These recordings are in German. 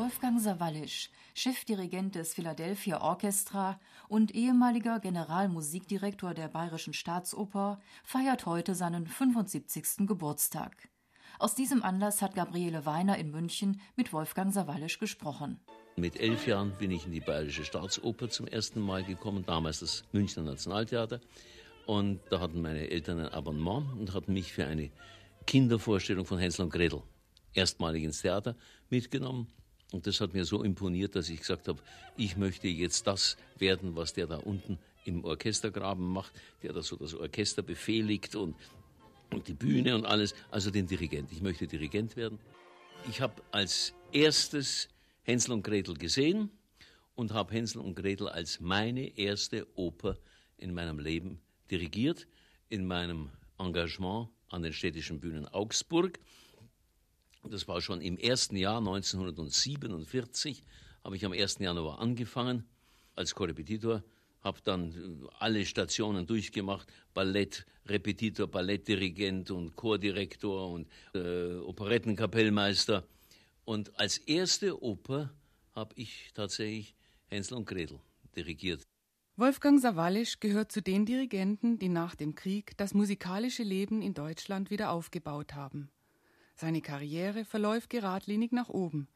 Wolfgang Sawallisch, Chefdirigent des Philadelphia Orchestra und ehemaliger Generalmusikdirektor der Bayerischen Staatsoper, feiert heute seinen 75. Geburtstag. Aus diesem Anlass hat Gabriele Weiner in München mit Wolfgang Sawallisch gesprochen. Mit elf Jahren bin ich in die Bayerische Staatsoper zum ersten Mal gekommen, damals das Münchner Nationaltheater. Und da hatten meine Eltern ein Abonnement und hatten mich für eine Kindervorstellung von Hänsel und Gretel erstmalig ins Theater mitgenommen. Und das hat mir so imponiert, dass ich gesagt habe, ich möchte jetzt das werden, was der da unten im Orchestergraben macht, der da so das Orchester befehligt und, und die Bühne und alles, also den Dirigent. Ich möchte Dirigent werden. Ich habe als erstes Hänsel und Gretel gesehen und habe Hänsel und Gretel als meine erste Oper in meinem Leben dirigiert, in meinem Engagement an den städtischen Bühnen Augsburg. Das war schon im ersten Jahr 1947, habe ich am 1. Januar angefangen als Korrepetitor, habe dann alle Stationen durchgemacht, Ballett, Repetitor, Ballettdirigent und Chordirektor und äh, Operettenkapellmeister. Und als erste Oper habe ich tatsächlich Hänsel und Gretel dirigiert. Wolfgang Sawallisch gehört zu den Dirigenten, die nach dem Krieg das musikalische Leben in Deutschland wieder aufgebaut haben. Seine Karriere verläuft geradlinig nach oben.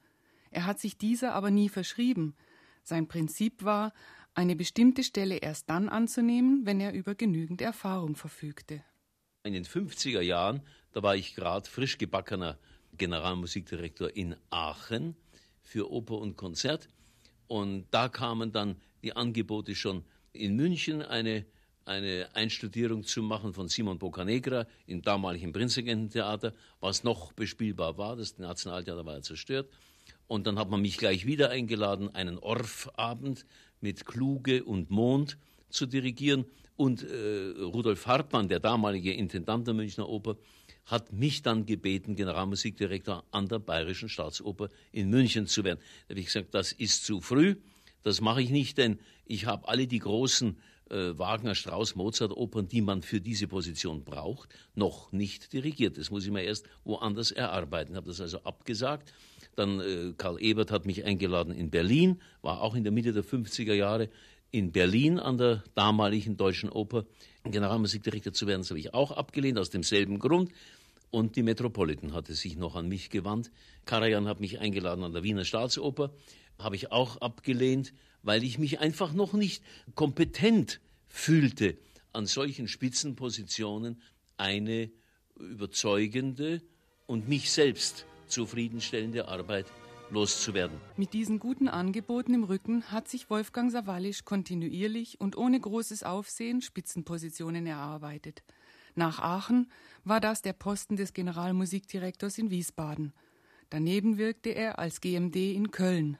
Er hat sich dieser aber nie verschrieben. Sein Prinzip war, eine bestimmte Stelle erst dann anzunehmen, wenn er über genügend Erfahrung verfügte. In den 50er Jahren, da war ich gerade frisch gebackener Generalmusikdirektor in Aachen für Oper und Konzert. Und da kamen dann die Angebote schon in München eine eine Einstudierung zu machen von Simon Boccanegra im damaligen Prinzregententheater, was noch bespielbar war. Das Nationaltheater war ja zerstört. Und dann hat man mich gleich wieder eingeladen, einen Orff-Abend mit Kluge und Mond zu dirigieren. Und äh, Rudolf Hartmann, der damalige Intendant der Münchner Oper, hat mich dann gebeten, Generalmusikdirektor an der Bayerischen Staatsoper in München zu werden. Da habe ich gesagt, das ist zu früh, das mache ich nicht, denn ich habe alle die großen äh, Wagner, Strauss, Mozart Opern, die man für diese Position braucht, noch nicht dirigiert. Das muss ich mir erst woanders erarbeiten. Habe das also abgesagt. Dann äh, Karl Ebert hat mich eingeladen in Berlin, war auch in der Mitte der 50er Jahre in Berlin an der damaligen Deutschen Oper Generalmusikdirektor zu werden. Das habe ich auch abgelehnt, aus demselben Grund. Und die Metropolitan hatte sich noch an mich gewandt. Karajan hat mich eingeladen an der Wiener Staatsoper habe ich auch abgelehnt, weil ich mich einfach noch nicht kompetent fühlte, an solchen Spitzenpositionen eine überzeugende und mich selbst zufriedenstellende Arbeit loszuwerden. Mit diesen guten Angeboten im Rücken hat sich Wolfgang Sawallisch kontinuierlich und ohne großes Aufsehen Spitzenpositionen erarbeitet. Nach Aachen war das der Posten des Generalmusikdirektors in Wiesbaden. Daneben wirkte er als GMD in Köln.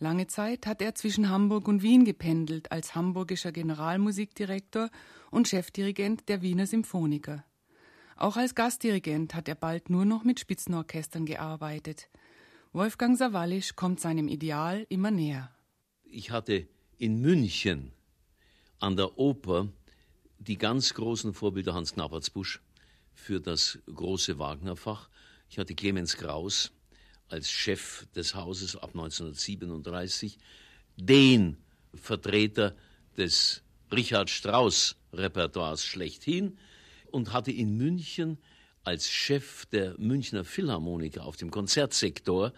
Lange Zeit hat er zwischen Hamburg und Wien gependelt als hamburgischer Generalmusikdirektor und Chefdirigent der Wiener Symphoniker. Auch als Gastdirigent hat er bald nur noch mit Spitzenorchestern gearbeitet. Wolfgang Sawallisch kommt seinem Ideal immer näher. Ich hatte in München an der Oper die ganz großen Vorbilder Hans Knappertsbusch für das große Wagnerfach. Ich hatte Clemens Kraus, als Chef des Hauses ab 1937 den Vertreter des Richard Strauss Repertoires schlechthin und hatte in München als Chef der Münchner Philharmoniker auf dem Konzertsektor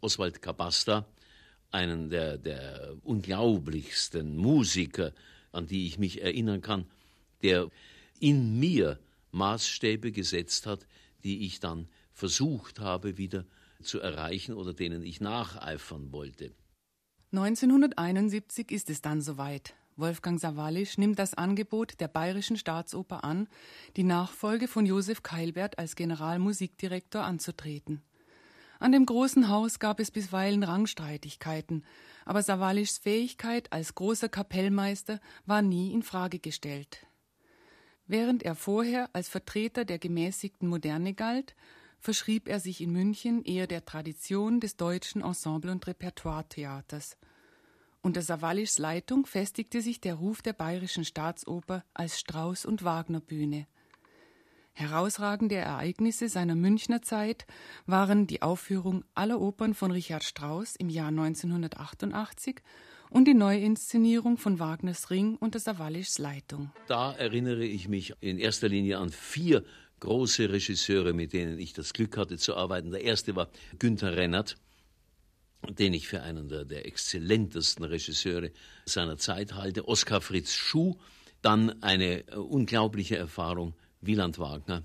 Oswald Kabasta, einen der, der unglaublichsten Musiker, an die ich mich erinnern kann, der in mir Maßstäbe gesetzt hat, die ich dann versucht habe, wieder zu erreichen oder denen ich nacheifern wollte. 1971 ist es dann soweit. Wolfgang Sawallisch nimmt das Angebot der Bayerischen Staatsoper an, die Nachfolge von Josef Keilbert als Generalmusikdirektor anzutreten. An dem großen Haus gab es bisweilen Rangstreitigkeiten, aber Sawallischs Fähigkeit als großer Kapellmeister war nie in Frage gestellt. Während er vorher als Vertreter der gemäßigten Moderne galt, verschrieb er sich in München eher der Tradition des deutschen Ensemble- und Repertoiretheaters. Unter Sawallischs Leitung festigte sich der Ruf der Bayerischen Staatsoper als Strauß- und Wagner-Bühne. Herausragende Ereignisse seiner Münchner Zeit waren die Aufführung aller Opern von Richard Strauss im Jahr 1988 und die Neuinszenierung von Wagners Ring unter Sawallischs Leitung. Da erinnere ich mich in erster Linie an vier große Regisseure, mit denen ich das Glück hatte zu arbeiten. Der erste war Günther Rennert, den ich für einen der, der exzellentesten Regisseure seiner Zeit halte. Oskar Fritz Schuh, dann eine äh, unglaubliche Erfahrung Wieland Wagner,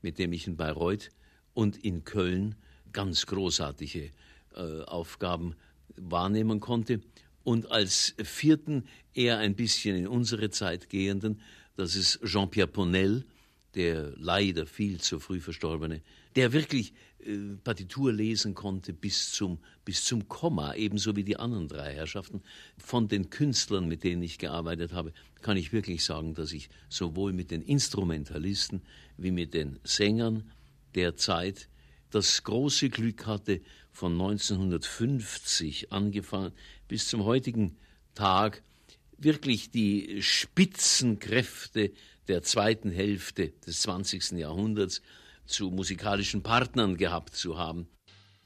mit dem ich in Bayreuth und in Köln ganz großartige äh, Aufgaben wahrnehmen konnte. Und als vierten, eher ein bisschen in unsere Zeit gehenden, das ist Jean-Pierre Ponel, der leider viel zu früh verstorbene, der wirklich äh, Partitur lesen konnte bis zum, bis zum Komma, ebenso wie die anderen drei Herrschaften. Von den Künstlern, mit denen ich gearbeitet habe, kann ich wirklich sagen, dass ich sowohl mit den Instrumentalisten wie mit den Sängern der Zeit das große Glück hatte, von 1950 angefangen bis zum heutigen Tag wirklich die Spitzenkräfte der zweiten Hälfte des 20. Jahrhunderts zu musikalischen Partnern gehabt zu haben.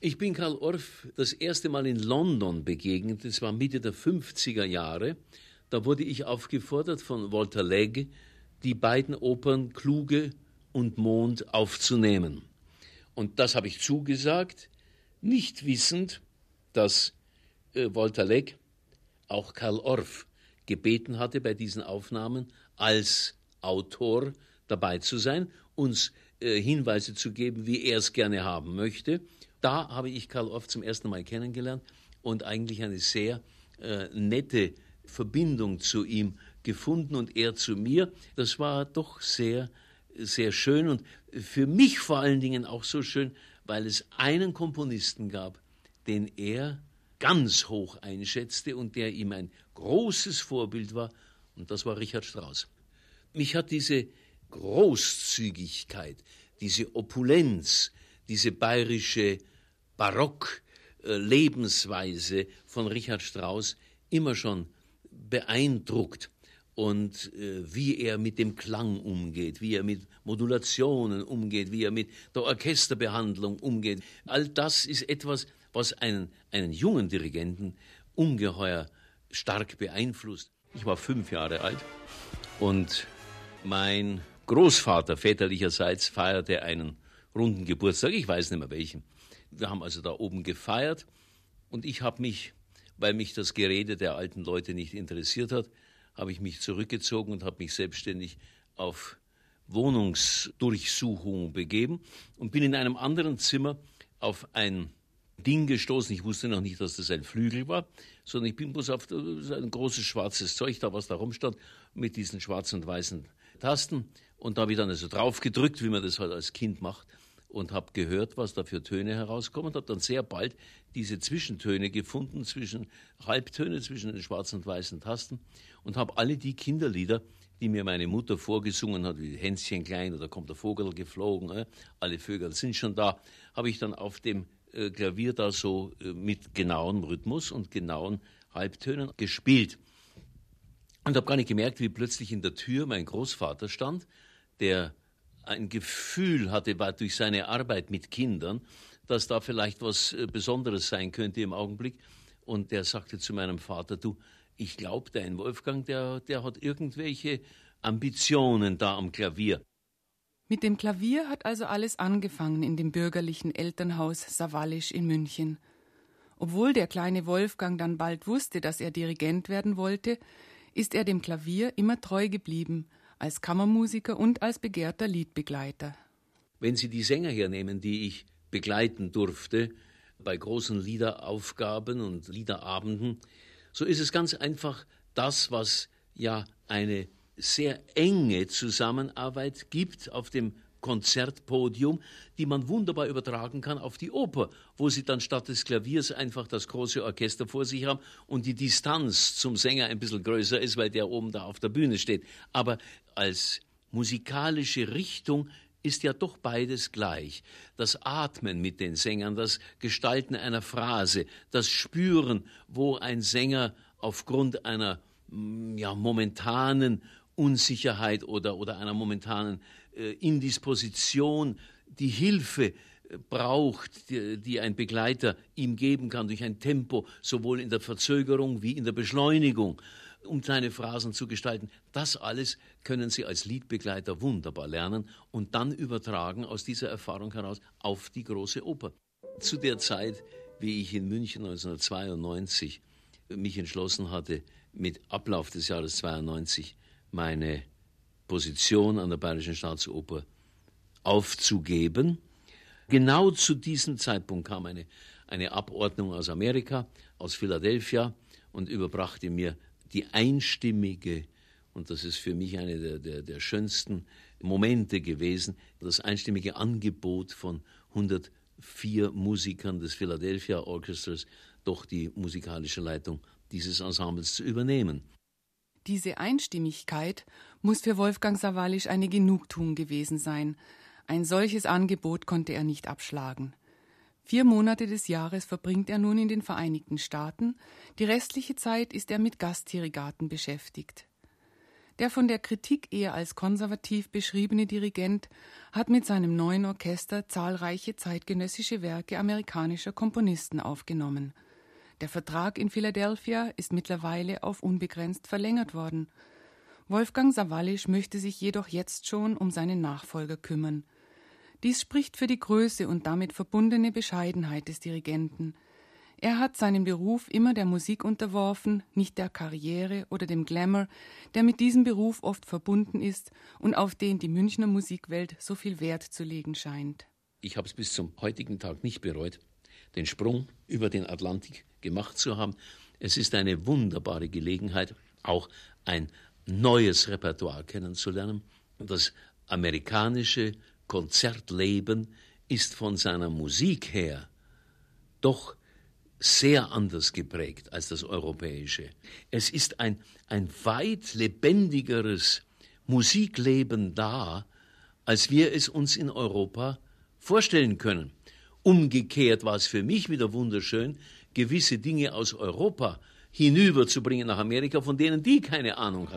Ich bin Karl Orff das erste Mal in London begegnet, das war Mitte der 50er Jahre. Da wurde ich aufgefordert von Walter Legge, die beiden Opern Kluge und Mond aufzunehmen. Und das habe ich zugesagt, nicht wissend, dass äh, Walter Legg auch Karl Orff gebeten hatte, bei diesen Aufnahmen als Autor dabei zu sein, uns äh, Hinweise zu geben, wie er es gerne haben möchte. Da habe ich Karl Orff zum ersten Mal kennengelernt und eigentlich eine sehr äh, nette Verbindung zu ihm gefunden und er zu mir. Das war doch sehr, sehr schön und für mich vor allen Dingen auch so schön, weil es einen Komponisten gab, den er ganz hoch einschätzte und der ihm ein großes Vorbild war, und das war Richard Strauss. Mich hat diese Großzügigkeit, diese Opulenz, diese bayerische Barock-Lebensweise von Richard Strauss immer schon beeindruckt und äh, wie er mit dem Klang umgeht, wie er mit Modulationen umgeht, wie er mit der Orchesterbehandlung umgeht. All das ist etwas, was einen, einen jungen Dirigenten ungeheuer stark beeinflusst. Ich war fünf Jahre alt und mein Großvater väterlicherseits feierte einen runden Geburtstag, ich weiß nicht mehr welchen. Wir haben also da oben gefeiert und ich habe mich, weil mich das Gerede der alten Leute nicht interessiert hat, habe ich mich zurückgezogen und habe mich selbstständig auf Wohnungsdurchsuchung begeben und bin in einem anderen Zimmer auf ein Ding gestoßen. Ich wusste noch nicht, dass das ein Flügel war, sondern ich bin bloß auf ein großes schwarzes Zeug da, was da rumstand, mit diesen schwarzen und weißen Tasten. Und da habe ich dann also drauf gedrückt, wie man das halt als Kind macht, und habe gehört, was da für Töne herauskommen und habe dann sehr bald diese Zwischentöne gefunden, zwischen Halbtöne zwischen den schwarzen und weißen Tasten und habe alle die Kinderlieder, die mir meine Mutter vorgesungen hat, wie Hänschen klein oder kommt der Vogel geflogen, äh, alle Vögel sind schon da, habe ich dann auf dem äh, Klavier da so äh, mit genauem Rhythmus und genauen Halbtönen gespielt. Und habe gar nicht gemerkt, wie plötzlich in der Tür mein Großvater stand, der ein Gefühl hatte, war durch seine Arbeit mit Kindern, dass da vielleicht was äh, Besonderes sein könnte im Augenblick. Und der sagte zu meinem Vater, du, ich glaube, dein Wolfgang, der, der hat irgendwelche Ambitionen da am Klavier. Mit dem Klavier hat also alles angefangen in dem bürgerlichen Elternhaus Savalisch in München. Obwohl der kleine Wolfgang dann bald wusste, dass er Dirigent werden wollte, ist er dem Klavier immer treu geblieben als Kammermusiker und als begehrter Liedbegleiter. Wenn Sie die Sänger hernehmen, die ich begleiten durfte bei großen Liederaufgaben und Liederabenden, so ist es ganz einfach das, was ja eine sehr enge Zusammenarbeit gibt auf dem Konzertpodium, die man wunderbar übertragen kann auf die Oper, wo sie dann statt des Klaviers einfach das große Orchester vor sich haben und die Distanz zum Sänger ein bisschen größer ist, weil der oben da auf der Bühne steht. Aber als musikalische Richtung ist ja doch beides gleich. Das Atmen mit den Sängern, das Gestalten einer Phrase, das Spüren, wo ein Sänger aufgrund einer mm, ja, momentanen Unsicherheit oder, oder einer momentanen äh, Indisposition, die Hilfe äh, braucht, die, die, ein Begleiter ihm geben kann durch ein Tempo, sowohl in der Verzögerung wie in der Beschleunigung, um kleine Phrasen zu gestalten. Das alles können Sie als Liedbegleiter wunderbar lernen und dann übertragen aus dieser Erfahrung heraus auf die große Oper. Zu der Zeit, wie ich in München 1992 mich entschlossen hatte, mit Ablauf des Jahres 92 meine Position an der Bayerischen Staatsoper aufzugeben. Genau zu diesem Zeitpunkt kam eine, eine Abordnung aus Amerika, aus Philadelphia und überbrachte mir die einstimmige, und das ist für mich eine der, der, der schönsten Momente gewesen, das einstimmige Angebot von 104 Musikern des Philadelphia Orchestras, doch die musikalische Leitung dieses Ensembles zu übernehmen. Diese Einstimmigkeit muss für Wolfgang Sawalisch eine Genugtuung gewesen sein. Ein solches Angebot konnte er nicht abschlagen. Vier Monate des Jahres verbringt er nun in den Vereinigten Staaten, die restliche Zeit ist er mit Gastdirigaten beschäftigt. Der von der Kritik eher als konservativ beschriebene Dirigent hat mit seinem neuen Orchester zahlreiche zeitgenössische Werke amerikanischer Komponisten aufgenommen – der Vertrag in Philadelphia ist mittlerweile auf unbegrenzt verlängert worden. Wolfgang Sawallisch möchte sich jedoch jetzt schon um seinen Nachfolger kümmern. Dies spricht für die Größe und damit verbundene Bescheidenheit des Dirigenten. Er hat seinen Beruf immer der Musik unterworfen, nicht der Karriere oder dem Glamour, der mit diesem Beruf oft verbunden ist und auf den die Münchner Musikwelt so viel Wert zu legen scheint. Ich habe es bis zum heutigen Tag nicht bereut, den Sprung über den Atlantik gemacht zu haben. Es ist eine wunderbare Gelegenheit, auch ein neues Repertoire kennenzulernen. Das amerikanische Konzertleben ist von seiner Musik her doch sehr anders geprägt als das europäische. Es ist ein, ein weit lebendigeres Musikleben da, als wir es uns in Europa vorstellen können. Umgekehrt war es für mich wieder wunderschön, gewisse Dinge aus Europa hinüberzubringen nach Amerika, von denen die keine Ahnung hatten.